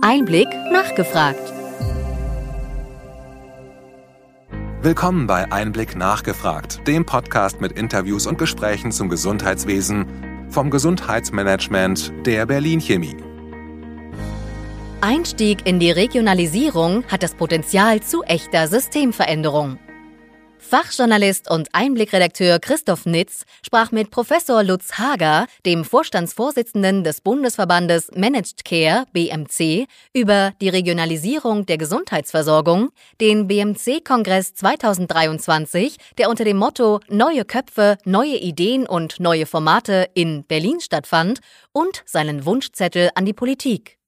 Einblick nachgefragt. Willkommen bei Einblick nachgefragt, dem Podcast mit Interviews und Gesprächen zum Gesundheitswesen vom Gesundheitsmanagement der Berlin Chemie. Einstieg in die Regionalisierung hat das Potenzial zu echter Systemveränderung. Fachjournalist und Einblickredakteur Christoph Nitz sprach mit Professor Lutz Hager, dem Vorstandsvorsitzenden des Bundesverbandes Managed Care BMC, über die Regionalisierung der Gesundheitsversorgung, den BMC-Kongress 2023, der unter dem Motto Neue Köpfe, neue Ideen und neue Formate in Berlin stattfand, und seinen Wunschzettel an die Politik.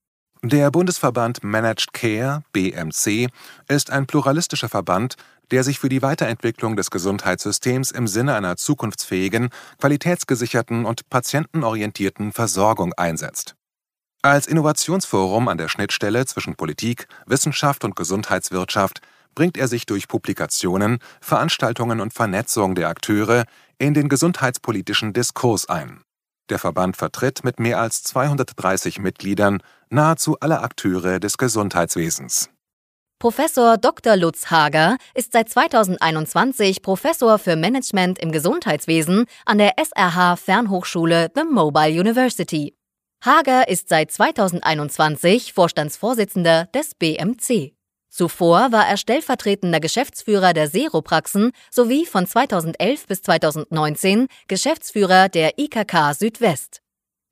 Der Bundesverband Managed Care BMC ist ein pluralistischer Verband, der sich für die Weiterentwicklung des Gesundheitssystems im Sinne einer zukunftsfähigen, qualitätsgesicherten und patientenorientierten Versorgung einsetzt. Als Innovationsforum an der Schnittstelle zwischen Politik, Wissenschaft und Gesundheitswirtschaft bringt er sich durch Publikationen, Veranstaltungen und Vernetzung der Akteure in den gesundheitspolitischen Diskurs ein. Der Verband vertritt mit mehr als 230 Mitgliedern nahezu alle Akteure des Gesundheitswesens. Professor Dr. Lutz Hager ist seit 2021 Professor für Management im Gesundheitswesen an der SRH Fernhochschule The Mobile University. Hager ist seit 2021 Vorstandsvorsitzender des BMC. Zuvor war er stellvertretender Geschäftsführer der Seropraxen sowie von 2011 bis 2019 Geschäftsführer der IKK Südwest.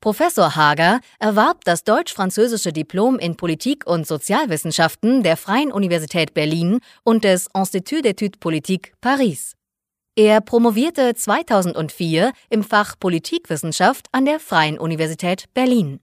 Professor Hager erwarb das deutsch-französische Diplom in Politik- und Sozialwissenschaften der Freien Universität Berlin und des Institut d'études politiques Paris. Er promovierte 2004 im Fach Politikwissenschaft an der Freien Universität Berlin.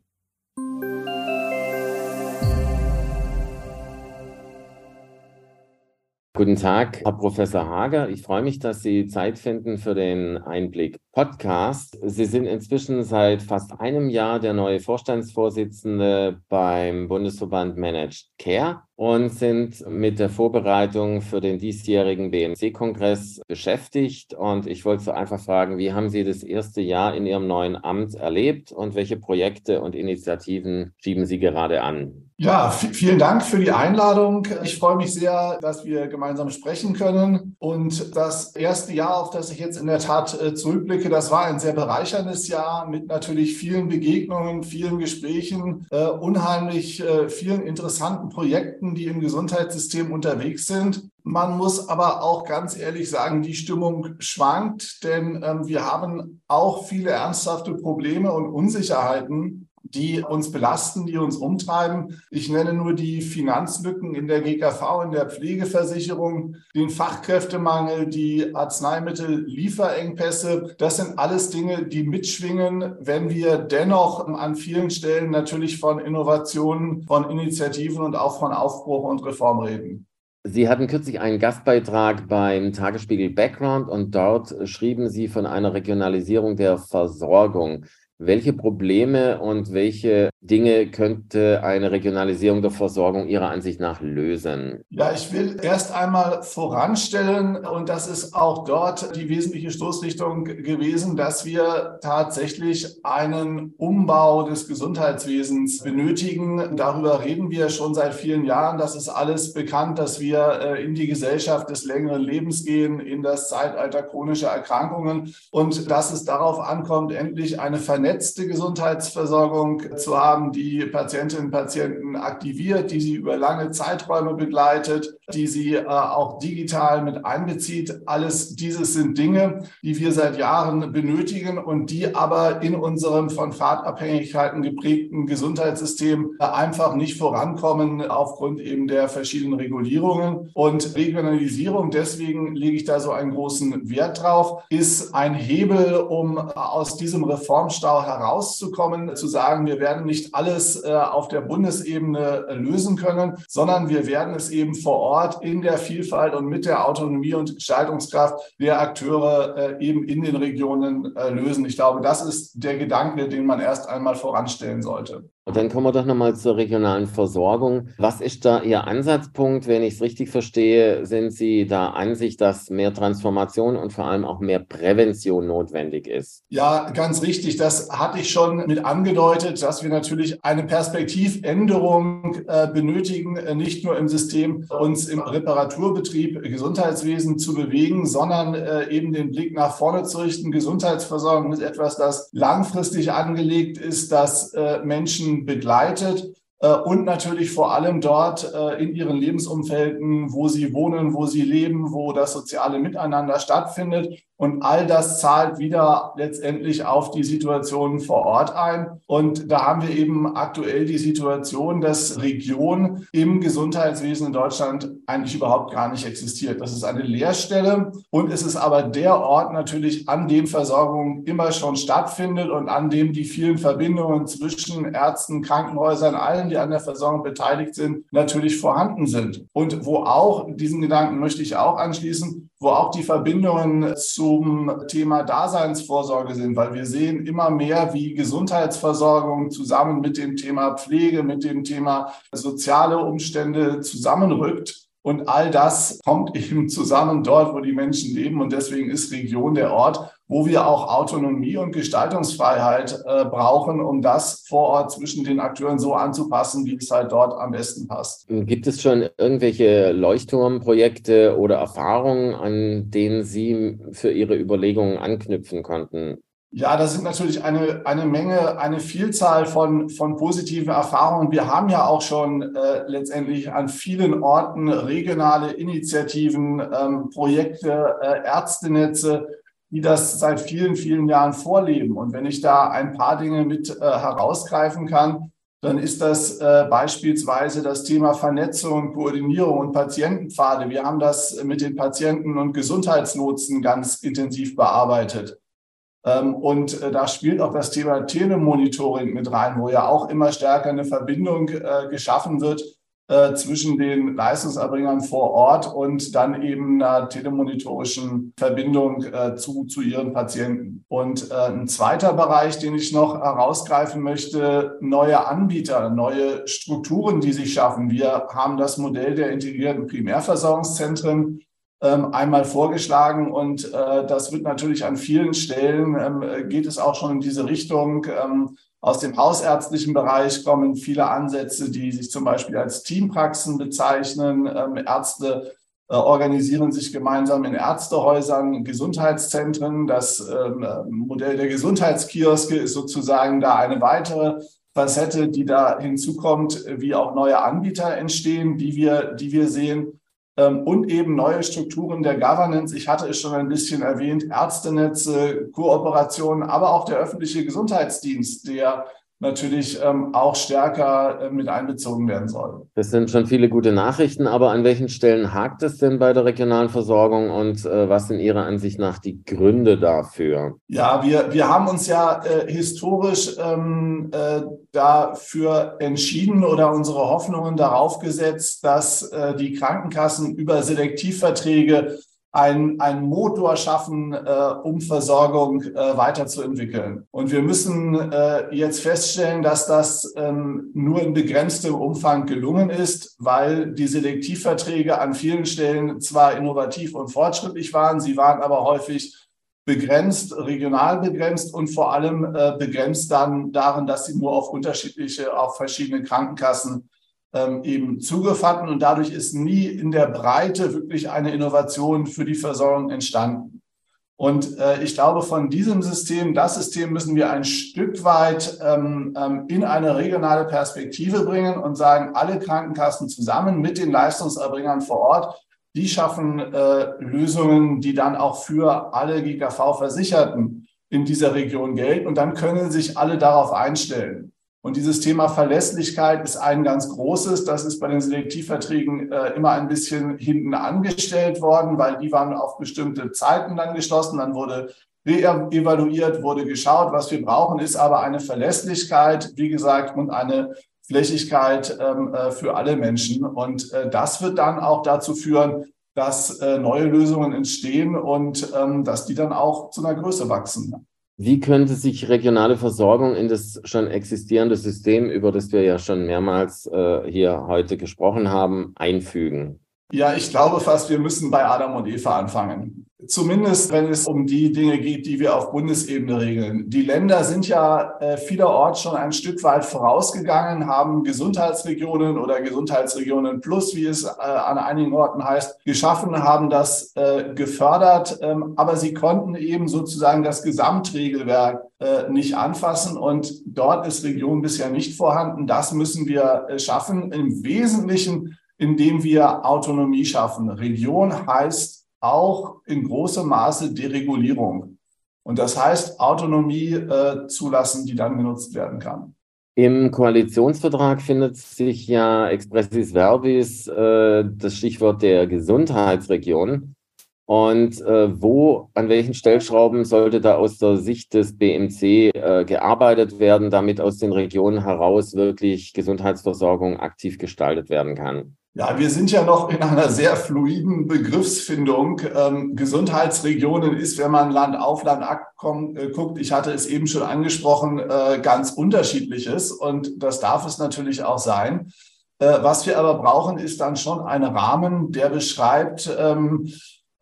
Guten Tag, Herr Professor Hager. Ich freue mich, dass Sie Zeit finden für den Einblick Podcast. Sie sind inzwischen seit fast einem Jahr der neue Vorstandsvorsitzende beim Bundesverband Managed Care und sind mit der Vorbereitung für den diesjährigen BMC-Kongress beschäftigt. Und ich wollte so einfach fragen, wie haben Sie das erste Jahr in Ihrem neuen Amt erlebt und welche Projekte und Initiativen schieben Sie gerade an? Ja, vielen Dank für die Einladung. Ich freue mich sehr, dass wir gemeinsam sprechen können. Und das erste Jahr, auf das ich jetzt in der Tat äh, zurückblicke, das war ein sehr bereicherndes Jahr mit natürlich vielen Begegnungen, vielen Gesprächen, äh, unheimlich äh, vielen interessanten Projekten, die im Gesundheitssystem unterwegs sind. Man muss aber auch ganz ehrlich sagen, die Stimmung schwankt, denn ähm, wir haben auch viele ernsthafte Probleme und Unsicherheiten die uns belasten, die uns umtreiben. Ich nenne nur die Finanzlücken in der GKV, in der Pflegeversicherung, den Fachkräftemangel, die Arzneimittellieferengpässe. Das sind alles Dinge, die mitschwingen, wenn wir dennoch an vielen Stellen natürlich von Innovationen, von Initiativen und auch von Aufbruch und Reform reden. Sie hatten kürzlich einen Gastbeitrag beim Tagesspiegel Background und dort schrieben Sie von einer Regionalisierung der Versorgung. Welche Probleme und welche Dinge könnte eine Regionalisierung der Versorgung Ihrer Ansicht nach lösen? Ja, ich will erst einmal voranstellen, und das ist auch dort die wesentliche Stoßrichtung gewesen, dass wir tatsächlich einen Umbau des Gesundheitswesens benötigen. Darüber reden wir schon seit vielen Jahren. Das ist alles bekannt, dass wir äh, in die Gesellschaft des längeren Lebens gehen, in das Zeitalter chronischer Erkrankungen und dass es darauf ankommt, endlich eine vernetzte Gesundheitsversorgung zu haben, die Patientinnen und Patienten aktiviert, die sie über lange Zeiträume begleitet, die sie äh, auch digital mit einbezieht. Alles dieses sind Dinge, die wir seit Jahren benötigen und die aber in unserem von Fahrtabhängigkeiten geprägten Gesundheitssystem äh, einfach nicht vorankommen aufgrund eben der verschiedenen Regulierungen. Und Regionalisierung, deswegen lege ich da so einen großen Wert drauf, ist ein Hebel, um aus diesem Reformstau herauszukommen, zu sagen, wir werden nicht alles äh, auf der Bundesebene äh, lösen können, sondern wir werden es eben vor Ort in der Vielfalt und mit der Autonomie und Gestaltungskraft der Akteure äh, eben in den Regionen lösen. Ich glaube, das ist der Gedanke, den man erst einmal voranstellen sollte. Und dann kommen wir doch nochmal zur regionalen Versorgung. Was ist da Ihr Ansatzpunkt? Wenn ich es richtig verstehe, sind Sie da an sich, dass mehr Transformation und vor allem auch mehr Prävention notwendig ist? Ja, ganz richtig. Das hatte ich schon mit angedeutet, dass wir natürlich eine Perspektivänderung äh, benötigen, äh, nicht nur im System uns im Reparaturbetrieb Gesundheitswesen zu bewegen, sondern äh, eben den Blick nach vorne zu richten. Gesundheitsversorgung ist etwas, das langfristig angelegt ist, dass äh, Menschen begleitet. äh, und natürlich vor allem dort äh, in ihren Lebensumfelden, wo sie wohnen, wo sie leben, wo das soziale Miteinander stattfindet. Und all das zahlt wieder letztendlich auf die Situation vor Ort ein. Und da haben wir eben aktuell die Situation, dass Region im Gesundheitswesen in Deutschland eigentlich überhaupt gar nicht existiert. Das ist eine Leerstelle und es ist aber der Ort natürlich, an dem Versorgung immer schon stattfindet und an dem die vielen Verbindungen zwischen Ärzten, Krankenhäusern, allen, die an der Versorgung beteiligt sind, natürlich vorhanden sind. Und wo auch, diesen Gedanken möchte ich auch anschließen, wo auch die Verbindungen zum Thema Daseinsvorsorge sind, weil wir sehen immer mehr, wie Gesundheitsversorgung zusammen mit dem Thema Pflege, mit dem Thema soziale Umstände zusammenrückt. Und all das kommt eben zusammen dort, wo die Menschen leben. Und deswegen ist Region der Ort, wo wir auch Autonomie und Gestaltungsfreiheit äh, brauchen, um das vor Ort zwischen den Akteuren so anzupassen, wie es halt dort am besten passt. Gibt es schon irgendwelche Leuchtturmprojekte oder Erfahrungen, an denen Sie für Ihre Überlegungen anknüpfen konnten? Ja, das sind natürlich eine, eine Menge, eine Vielzahl von, von positiven Erfahrungen. Wir haben ja auch schon äh, letztendlich an vielen Orten regionale Initiativen, ähm, Projekte, äh, Ärztenetze, die das seit vielen, vielen Jahren vorleben. Und wenn ich da ein paar Dinge mit äh, herausgreifen kann, dann ist das äh, beispielsweise das Thema Vernetzung, Koordinierung und Patientenpfade. Wir haben das mit den Patienten und Gesundheitslotsen ganz intensiv bearbeitet. Ähm, und äh, da spielt auch das Thema Telemonitoring mit rein, wo ja auch immer stärker eine Verbindung äh, geschaffen wird äh, zwischen den Leistungserbringern vor Ort und dann eben einer telemonitorischen Verbindung zu, zu ihren Patienten. Und ein zweiter Bereich, den ich noch herausgreifen möchte, neue Anbieter, neue Strukturen, die sich schaffen. Wir haben das Modell der integrierten Primärversorgungszentren einmal vorgeschlagen und äh, das wird natürlich an vielen Stellen, ähm, geht es auch schon in diese Richtung. Ähm, aus dem hausärztlichen Bereich kommen viele Ansätze, die sich zum Beispiel als Teampraxen bezeichnen. Ähm, Ärzte äh, organisieren sich gemeinsam in Ärztehäusern, Gesundheitszentren. Das ähm, Modell der Gesundheitskioske ist sozusagen da eine weitere Facette, die da hinzukommt, wie auch neue Anbieter entstehen, die wir, die wir sehen. Ähm, und eben neue Strukturen der Governance. Ich hatte es schon ein bisschen erwähnt, Ärztenetze, Kooperationen, aber auch der öffentliche Gesundheitsdienst, der natürlich ähm, auch stärker äh, mit einbezogen werden soll. Das sind schon viele gute Nachrichten, aber an welchen Stellen hakt es denn bei der regionalen Versorgung und äh, was sind Ihrer Ansicht nach die Gründe dafür? Ja, wir, wir haben uns ja äh, historisch ähm, äh, dafür entschieden oder unsere Hoffnungen darauf gesetzt, dass äh, die Krankenkassen über Selektivverträge ein, ein Motor schaffen, äh, um Versorgung äh, weiterzuentwickeln. Und wir müssen äh, jetzt feststellen, dass das ähm, nur in begrenztem Umfang gelungen ist, weil die Selektivverträge an vielen Stellen zwar innovativ und fortschrittlich waren, sie waren aber häufig begrenzt, regional begrenzt und vor allem äh, begrenzt dann darin, dass sie nur auf unterschiedliche, auf verschiedene Krankenkassen ähm, eben zugefanden und dadurch ist nie in der Breite wirklich eine Innovation für die Versorgung entstanden. Und äh, ich glaube, von diesem System, das System müssen wir ein Stück weit ähm, ähm, in eine regionale Perspektive bringen und sagen, alle Krankenkassen zusammen mit den Leistungserbringern vor Ort, die schaffen äh, Lösungen, die dann auch für alle GKV-Versicherten in dieser Region gelten. Und dann können sich alle darauf einstellen. Und dieses Thema Verlässlichkeit ist ein ganz großes. Das ist bei den Selektivverträgen äh, immer ein bisschen hinten angestellt worden, weil die waren auf bestimmte Zeiten dann geschlossen. Dann wurde re-evaluiert, wurde geschaut. Was wir brauchen, ist aber eine Verlässlichkeit, wie gesagt, und eine Flächigkeit ähm, äh, für alle Menschen. Und äh, das wird dann auch dazu führen, dass äh, neue Lösungen entstehen und ähm, dass die dann auch zu einer Größe wachsen. Wie könnte sich regionale Versorgung in das schon existierende System, über das wir ja schon mehrmals äh, hier heute gesprochen haben, einfügen? Ja, ich glaube fast, wir müssen bei Adam und Eva anfangen. Zumindest, wenn es um die Dinge geht, die wir auf Bundesebene regeln. Die Länder sind ja äh, vielerorts schon ein Stück weit vorausgegangen, haben Gesundheitsregionen oder Gesundheitsregionen Plus, wie es äh, an einigen Orten heißt, geschaffen, haben das äh, gefördert. Ähm, aber sie konnten eben sozusagen das Gesamtregelwerk äh, nicht anfassen. Und dort ist Region bisher nicht vorhanden. Das müssen wir äh, schaffen. Im Wesentlichen, indem wir Autonomie schaffen. Region heißt, auch in großem Maße Deregulierung. Und das heißt, Autonomie äh, zulassen, die dann genutzt werden kann. Im Koalitionsvertrag findet sich ja expressis verbis äh, das Stichwort der Gesundheitsregion. Und äh, wo, an welchen Stellschrauben sollte da aus der Sicht des BMC äh, gearbeitet werden, damit aus den Regionen heraus wirklich Gesundheitsversorgung aktiv gestaltet werden kann? Ja, wir sind ja noch in einer sehr fluiden Begriffsfindung. Ähm, Gesundheitsregionen ist, wenn man Land auf Land abkommt, äh, guckt, ich hatte es eben schon angesprochen, äh, ganz unterschiedliches und das darf es natürlich auch sein. Äh, was wir aber brauchen, ist dann schon ein Rahmen, der beschreibt, ähm,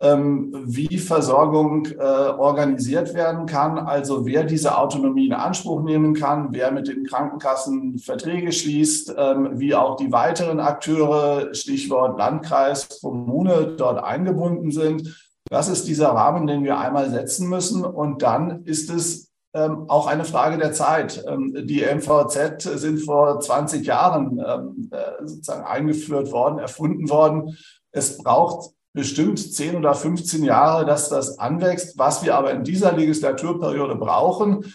wie Versorgung äh, organisiert werden kann, also wer diese Autonomie in Anspruch nehmen kann, wer mit den Krankenkassen Verträge schließt, ähm, wie auch die weiteren Akteure, Stichwort Landkreis, Kommune, dort eingebunden sind. Das ist dieser Rahmen, den wir einmal setzen müssen. Und dann ist es ähm, auch eine Frage der Zeit. Ähm, die MVZ sind vor 20 Jahren ähm, äh, sozusagen eingeführt worden, erfunden worden. Es braucht bestimmt 10 oder 15 Jahre, dass das anwächst. Was wir aber in dieser Legislaturperiode brauchen,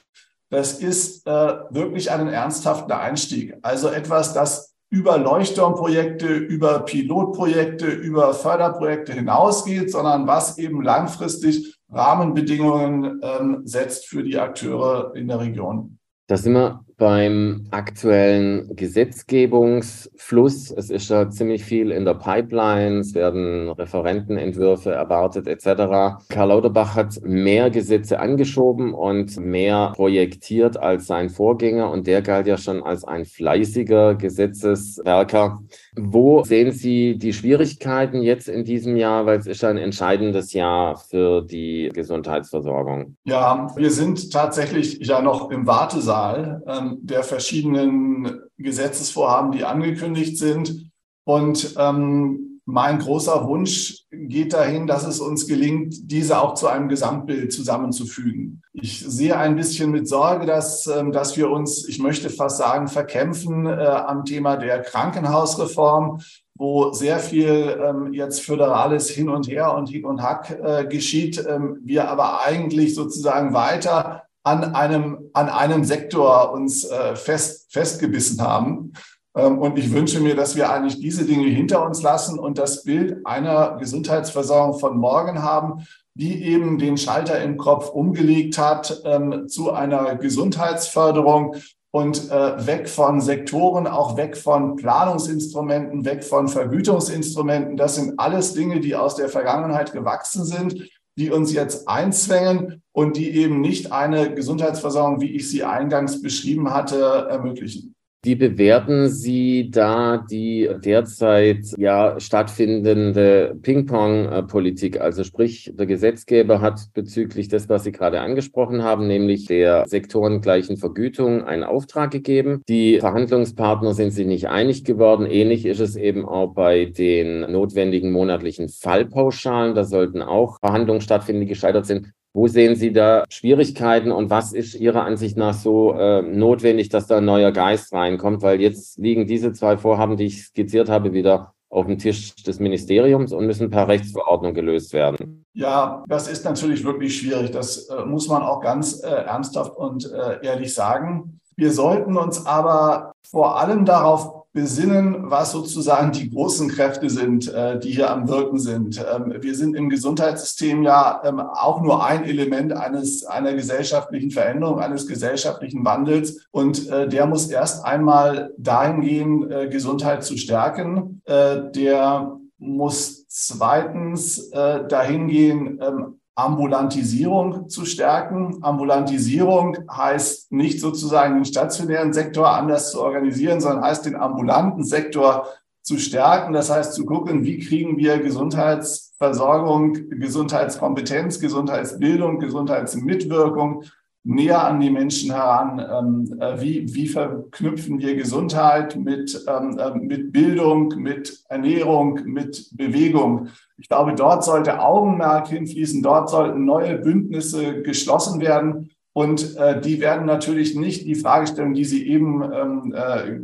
das ist äh, wirklich einen ernsthaften Einstieg. Also etwas, das über Leuchtturmprojekte, über Pilotprojekte, über Förderprojekte hinausgeht, sondern was eben langfristig Rahmenbedingungen ähm, setzt für die Akteure in der Region. Da sind wir beim aktuellen Gesetzgebungsfluss. Es ist ja ziemlich viel in der Pipeline, es werden Referentenentwürfe erwartet etc. Karl Lauterbach hat mehr Gesetze angeschoben und mehr projektiert als sein Vorgänger und der galt ja schon als ein fleißiger Gesetzeswerker. Wo sehen Sie die Schwierigkeiten jetzt in diesem Jahr, weil es ist ein entscheidendes Jahr für die Gesundheitsversorgung? Ja, wir sind tatsächlich ja noch im Wartesaal. Ähm, der verschiedenen Gesetzesvorhaben, die angekündigt sind. Und ähm, mein großer Wunsch geht dahin, dass es uns gelingt, diese auch zu einem Gesamtbild zusammenzufügen. Ich sehe ein bisschen mit Sorge, dass, ähm, dass wir uns, ich möchte fast sagen, verkämpfen äh, am Thema der Krankenhausreform, wo sehr viel ähm, jetzt föderales Hin und Her und Hick und Hack äh, geschieht. Ähm, wir aber eigentlich sozusagen weiter an einem, an einem Sektor uns äh, fest, festgebissen haben. Ähm, und ich wünsche mir, dass wir eigentlich diese Dinge hinter uns lassen und das Bild einer Gesundheitsversorgung von morgen haben, die eben den Schalter im Kopf umgelegt hat ähm, zu einer Gesundheitsförderung und äh, weg von Sektoren, auch weg von Planungsinstrumenten, weg von Vergütungsinstrumenten. Das sind alles Dinge, die aus der Vergangenheit gewachsen sind die uns jetzt einzwängen und die eben nicht eine Gesundheitsversorgung, wie ich sie eingangs beschrieben hatte, ermöglichen. Wie bewerten Sie da die derzeit ja stattfindende Ping-Pong-Politik? Also sprich, der Gesetzgeber hat bezüglich des, was Sie gerade angesprochen haben, nämlich der sektorengleichen Vergütung einen Auftrag gegeben. Die Verhandlungspartner sind sich nicht einig geworden. Ähnlich ist es eben auch bei den notwendigen monatlichen Fallpauschalen. Da sollten auch Verhandlungen stattfinden, die gescheitert sind. Wo sehen Sie da Schwierigkeiten und was ist Ihrer Ansicht nach so äh, notwendig, dass da ein neuer Geist reinkommt? Weil jetzt liegen diese zwei Vorhaben, die ich skizziert habe, wieder auf dem Tisch des Ministeriums und müssen per Rechtsverordnung gelöst werden. Ja, das ist natürlich wirklich schwierig. Das äh, muss man auch ganz äh, ernsthaft und äh, ehrlich sagen. Wir sollten uns aber vor allem darauf besinnen, was sozusagen die großen Kräfte sind, äh, die hier am Wirken sind. Ähm, wir sind im Gesundheitssystem ja ähm, auch nur ein Element eines, einer gesellschaftlichen Veränderung, eines gesellschaftlichen Wandels. Und äh, der muss erst einmal dahin gehen, äh, Gesundheit zu stärken. Der muss zweitens dahin gehen, ähm, Ambulantisierung zu stärken. Ambulantisierung heißt nicht sozusagen den stationären Sektor anders zu organisieren, sondern heißt den ambulanten Sektor zu stärken. Das heißt zu gucken, wie kriegen wir Gesundheitsversorgung, Gesundheitskompetenz, Gesundheitsbildung, Gesundheitsmitwirkung näher an die Menschen heran. Ähm, äh, wie, wie verknüpfen wir Gesundheit mit, ähm, äh, mit Bildung, mit Ernährung, mit Bewegung? Ich glaube, dort sollte Augenmerk hinfließen, dort sollten neue Bündnisse geschlossen werden. Und äh, die werden natürlich nicht die Fragestellung, die Sie eben ähm, äh,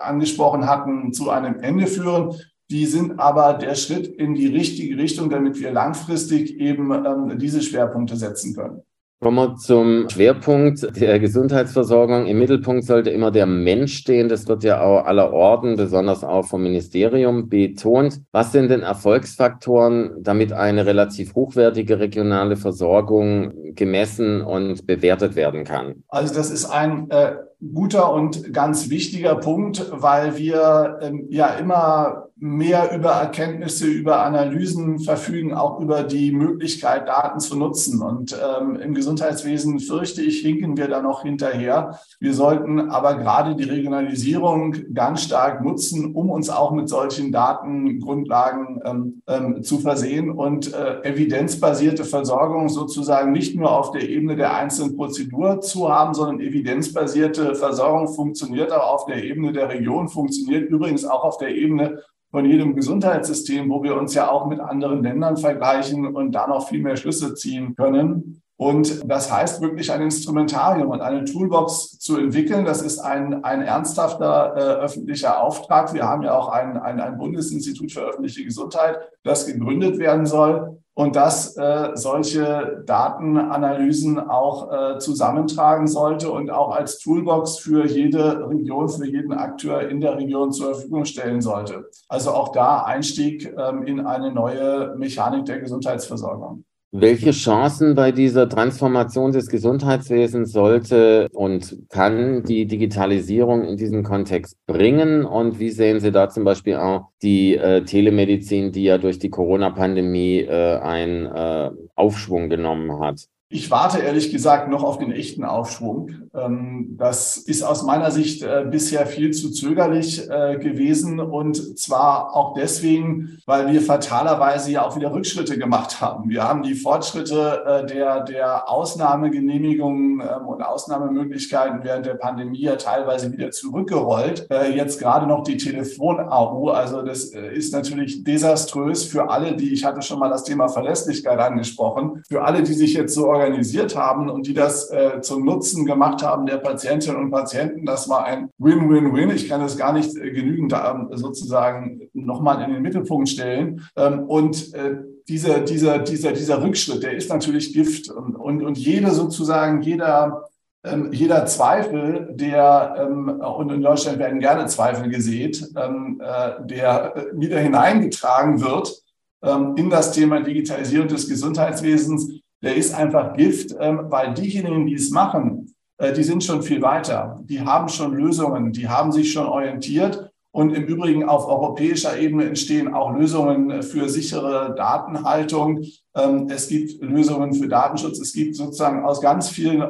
angesprochen hatten, zu einem Ende führen. Die sind aber der Schritt in die richtige Richtung, damit wir langfristig eben ähm, diese Schwerpunkte setzen können. Kommen wir zum Schwerpunkt der Gesundheitsversorgung. Im Mittelpunkt sollte immer der Mensch stehen. Das wird ja auch aller Orden, besonders auch vom Ministerium betont. Was sind denn Erfolgsfaktoren, damit eine relativ hochwertige regionale Versorgung gemessen und bewertet werden kann? Also das ist ein äh, guter und ganz wichtiger Punkt, weil wir ähm, ja immer mehr über Erkenntnisse, über Analysen verfügen, auch über die Möglichkeit, Daten zu nutzen. Und ähm, im Gesundheitswesen fürchte ich, hinken wir da noch hinterher. Wir sollten aber gerade die Regionalisierung ganz stark nutzen, um uns auch mit solchen Datengrundlagen ähm, ähm, zu versehen und äh, evidenzbasierte Versorgung sozusagen nicht nur auf der Ebene der einzelnen Prozedur zu haben, sondern evidenzbasierte Versorgung funktioniert auch auf der Ebene der Region, funktioniert übrigens auch auf der Ebene von jedem Gesundheitssystem, wo wir uns ja auch mit anderen Ländern vergleichen und da noch viel mehr Schlüsse ziehen können. Und das heißt wirklich ein Instrumentarium und eine Toolbox zu entwickeln. Das ist ein, ein ernsthafter äh, öffentlicher Auftrag. Wir haben ja auch ein, ein, ein Bundesinstitut für öffentliche Gesundheit, das gegründet werden soll und das äh, solche Datenanalysen auch äh, zusammentragen sollte und auch als Toolbox für jede Region, für jeden Akteur in der Region zur Verfügung stellen sollte. Also auch da Einstieg ähm, in eine neue Mechanik der Gesundheitsversorgung. Welche Chancen bei dieser Transformation des Gesundheitswesens sollte und kann die Digitalisierung in diesem Kontext bringen? Und wie sehen Sie da zum Beispiel auch die äh, Telemedizin, die ja durch die Corona-Pandemie äh, einen äh, Aufschwung genommen hat? Ich warte ehrlich gesagt noch auf den echten Aufschwung. Ähm, das ist aus meiner Sicht äh, bisher viel zu zögerlich äh, gewesen und zwar auch deswegen, weil wir fatalerweise ja auch wieder Rückschritte gemacht haben. Wir haben die Fortschritte äh, der, der Ausnahmegenehmigungen ähm, und Ausnahmemöglichkeiten während der Pandemie ja teilweise wieder zurückgerollt. Jetzt gerade noch die Telefon-AU. Also das ist natürlich desaströs für alle, die, ich hatte schon mal das Thema Verlässlichkeit angesprochen, für alle, die sich jetzt so organisiert haben und die das äh, zum Nutzen gemacht haben der Patientinnen und Patienten. Das war ein Win-Win-Win. Ich kann das gar nicht äh, genügend ähm, sozusagen nochmal in den Mittelpunkt stellen. Ähm, und äh, dieser, dieser, dieser, dieser Rückschritt, der ist natürlich Gift. Und, und, und jede sozusagen, jeder, ähm, jeder Zweifel, der, ähm, und in Deutschland werden gerne Zweifel gesät, ähm, äh, der äh, wieder hineingetragen wird ähm, in das Thema Digitalisierung des Gesundheitswesens, der ist einfach Gift, ähm, weil diejenigen, die es machen, äh, die sind schon viel weiter. Die haben schon Lösungen, die haben sich schon orientiert und im Übrigen auf europäischer Ebene entstehen auch Lösungen für sichere Datenhaltung. Ähm, es gibt Lösungen für Datenschutz. Es gibt sozusagen aus ganz vielen,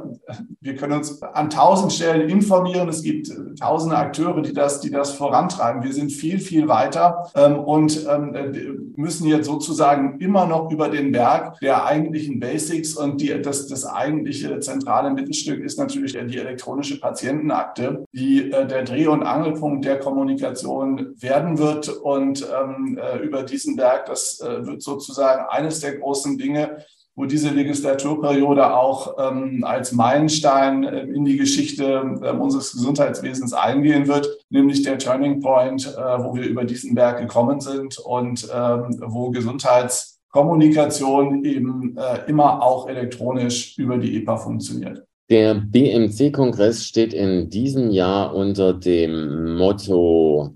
wir können uns an tausend Stellen informieren. Es gibt tausende Akteure, die das, die das vorantreiben. Wir sind viel, viel weiter ähm, und ähm, müssen jetzt sozusagen immer noch über den Berg der eigentlichen Basics und die, das, das eigentliche zentrale Mittelstück ist natürlich die elektronische Patientenakte, die äh, der Dreh- und Angelpunkt der Kommunikation Kommunikation werden wird. Und ähm, äh, über diesen Berg, das äh, wird sozusagen eines der großen Dinge, wo diese Legislaturperiode auch ähm, als Meilenstein äh, in die Geschichte äh, unseres Gesundheitswesens eingehen wird, nämlich der Turning Point, äh, wo wir über diesen Berg gekommen sind und ähm, wo Gesundheitskommunikation eben äh, immer auch elektronisch über die EPA funktioniert. Der BMC-Kongress steht in diesem Jahr unter dem Motto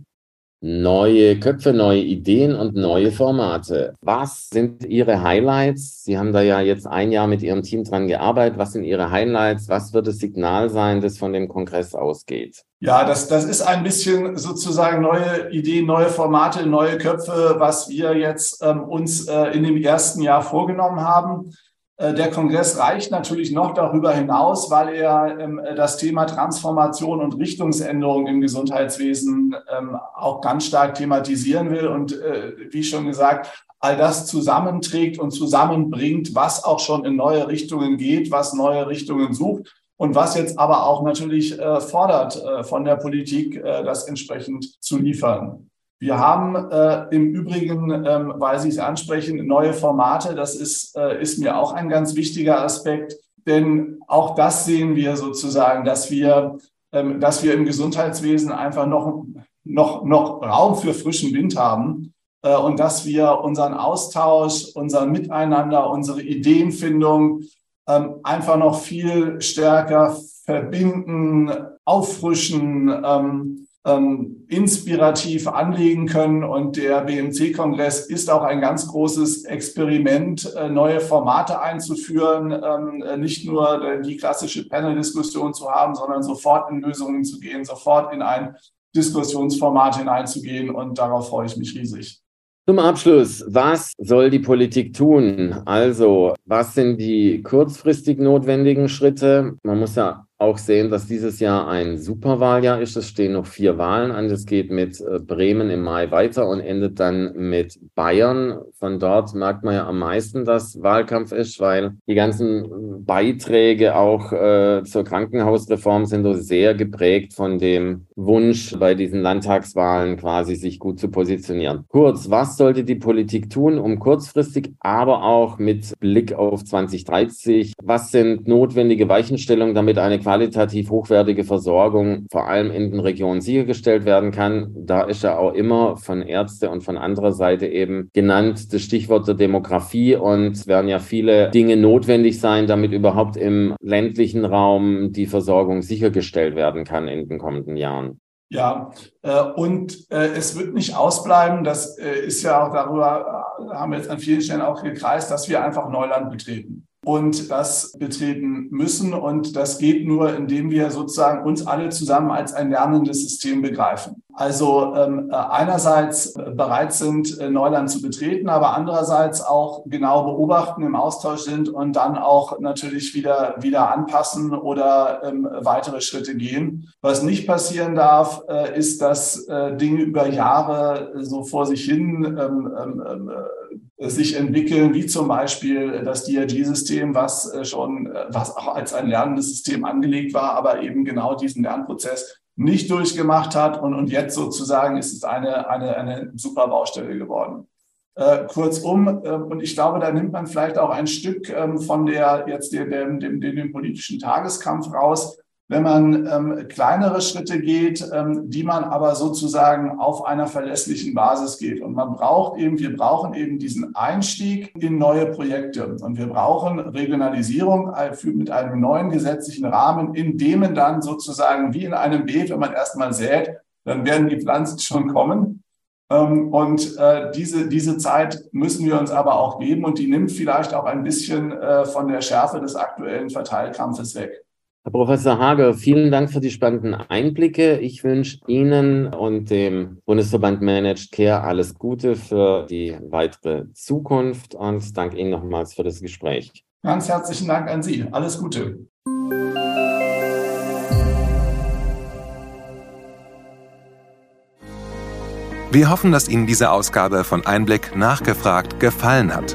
Neue Köpfe, neue Ideen und neue Formate. Was sind Ihre Highlights? Sie haben da ja jetzt ein Jahr mit Ihrem Team dran gearbeitet. Was sind Ihre Highlights? Was wird das Signal sein, das von dem Kongress ausgeht? Ja, das, das ist ein bisschen sozusagen neue Ideen, neue Formate, neue Köpfe, was wir jetzt ähm, uns äh, in dem ersten Jahr vorgenommen haben. Äh, der Kongress reicht natürlich noch darüber hinaus, weil er ähm, das Thema Transformation und Richtungsänderung im Gesundheitswesen ähm, auch ganz stark thematisieren will und äh, wie schon gesagt, all das zusammenträgt und zusammenbringt, was auch schon in neue Richtungen geht, was neue Richtungen sucht und was jetzt aber auch natürlich äh, fordert von der Politik, das entsprechend zu liefern. Wir haben äh, im Übrigen, ähm, weil Sie es ansprechen, neue Formate. Das ist, äh, ist mir auch ein ganz wichtiger Aspekt, denn auch das sehen wir sozusagen, dass wir, ähm, dass wir im Gesundheitswesen einfach noch, noch, noch Raum für frischen Wind haben äh, und dass wir unseren Austausch, unser Miteinander, unsere Ideenfindung ähm, einfach noch viel stärker verbinden, auffrischen. Ähm, inspirativ anlegen können. Und der BMC-Kongress ist auch ein ganz großes Experiment, äh, neue Formate einzuführen, ähm, äh, nicht nur die klassische Panel-Diskussion zu haben, sondern sofort in Lösungen zu gehen, sofort in ein Diskussionsformat hineinzugehen. Und darauf freue ich mich riesig. Zum Abschluss, was soll die Politik tun? Also, was sind die kurzfristig notwendigen Schritte? Man muss ja auch sehen, dass dieses Jahr ein Superwahljahr ist. Es stehen noch vier Wahlen an. Es geht mit äh, Bremen im Mai weiter und endet dann mit Bayern. Von dort merkt man ja am meisten, dass Wahlkampf ist, weil die ganzen Beiträge auch äh, zur Krankenhausreform sind so sehr geprägt von dem Wunsch, bei diesen Landtagswahlen quasi sich gut zu positionieren. Kurz, was sollte die Politik tun, um kurzfristig, aber auch mit Blick auf 2030, was sind notwendige Weichenstellungen, damit eine qualitativ hochwertige Versorgung vor allem in den Regionen sichergestellt werden kann. Da ist ja auch immer von Ärzte und von anderer Seite eben genannt das Stichwort der Demografie und werden ja viele Dinge notwendig sein, damit überhaupt im ländlichen Raum die Versorgung sichergestellt werden kann in den kommenden Jahren. Ja, äh, und äh, es wird nicht ausbleiben. Das äh, ist ja auch darüber, haben wir jetzt an vielen Stellen auch gekreist, dass wir einfach Neuland betreten und das betreten müssen. Und das geht nur, indem wir sozusagen uns alle zusammen als ein lernendes System begreifen. Also ähm, einerseits bereit sind, äh, Neuland zu betreten, aber andererseits auch genau beobachten, im Austausch sind und dann auch natürlich wieder, wieder anpassen oder ähm, weitere Schritte gehen. Was nicht passieren darf, äh, ist, dass äh, Dinge über Jahre so vor sich hin ähm, ähm sich entwickeln, wie zum Beispiel das DRG-System, was äh, schon, äh, was auch als ein lernendes System angelegt war, aber eben genau diesen Lernprozess nicht durchgemacht hat. Und, und jetzt sozusagen ist es eine, eine, eine super Baustelle geworden. Äh, kurzum, äh, und ich glaube, da nimmt man vielleicht auch ein Stück ähm, von der jetzt dem, dem, dem, dem politischen Tageskampf raus, wenn man ähm, kleinere Schritte geht, ähm, die man aber sozusagen auf einer verlässlichen Basis geht. Und man braucht eben, wir brauchen eben diesen Einstieg in neue Projekte. Und wir brauchen Regionalisierung mit einem neuen gesetzlichen Rahmen, in dem man dann sozusagen wie in einem Beet, wenn man erstmal sät, dann werden die Pflanzen schon kommen. Ähm, und äh, diese, diese Zeit müssen wir uns aber auch geben und die nimmt vielleicht auch ein bisschen äh, von der Schärfe des aktuellen Verteilkampfes weg. Herr Professor Hager, vielen Dank für die spannenden Einblicke. Ich wünsche Ihnen und dem Bundesverband Managed Care alles Gute für die weitere Zukunft und danke Ihnen nochmals für das Gespräch. Ganz herzlichen Dank an Sie. Alles Gute. Wir hoffen, dass Ihnen diese Ausgabe von Einblick nachgefragt gefallen hat.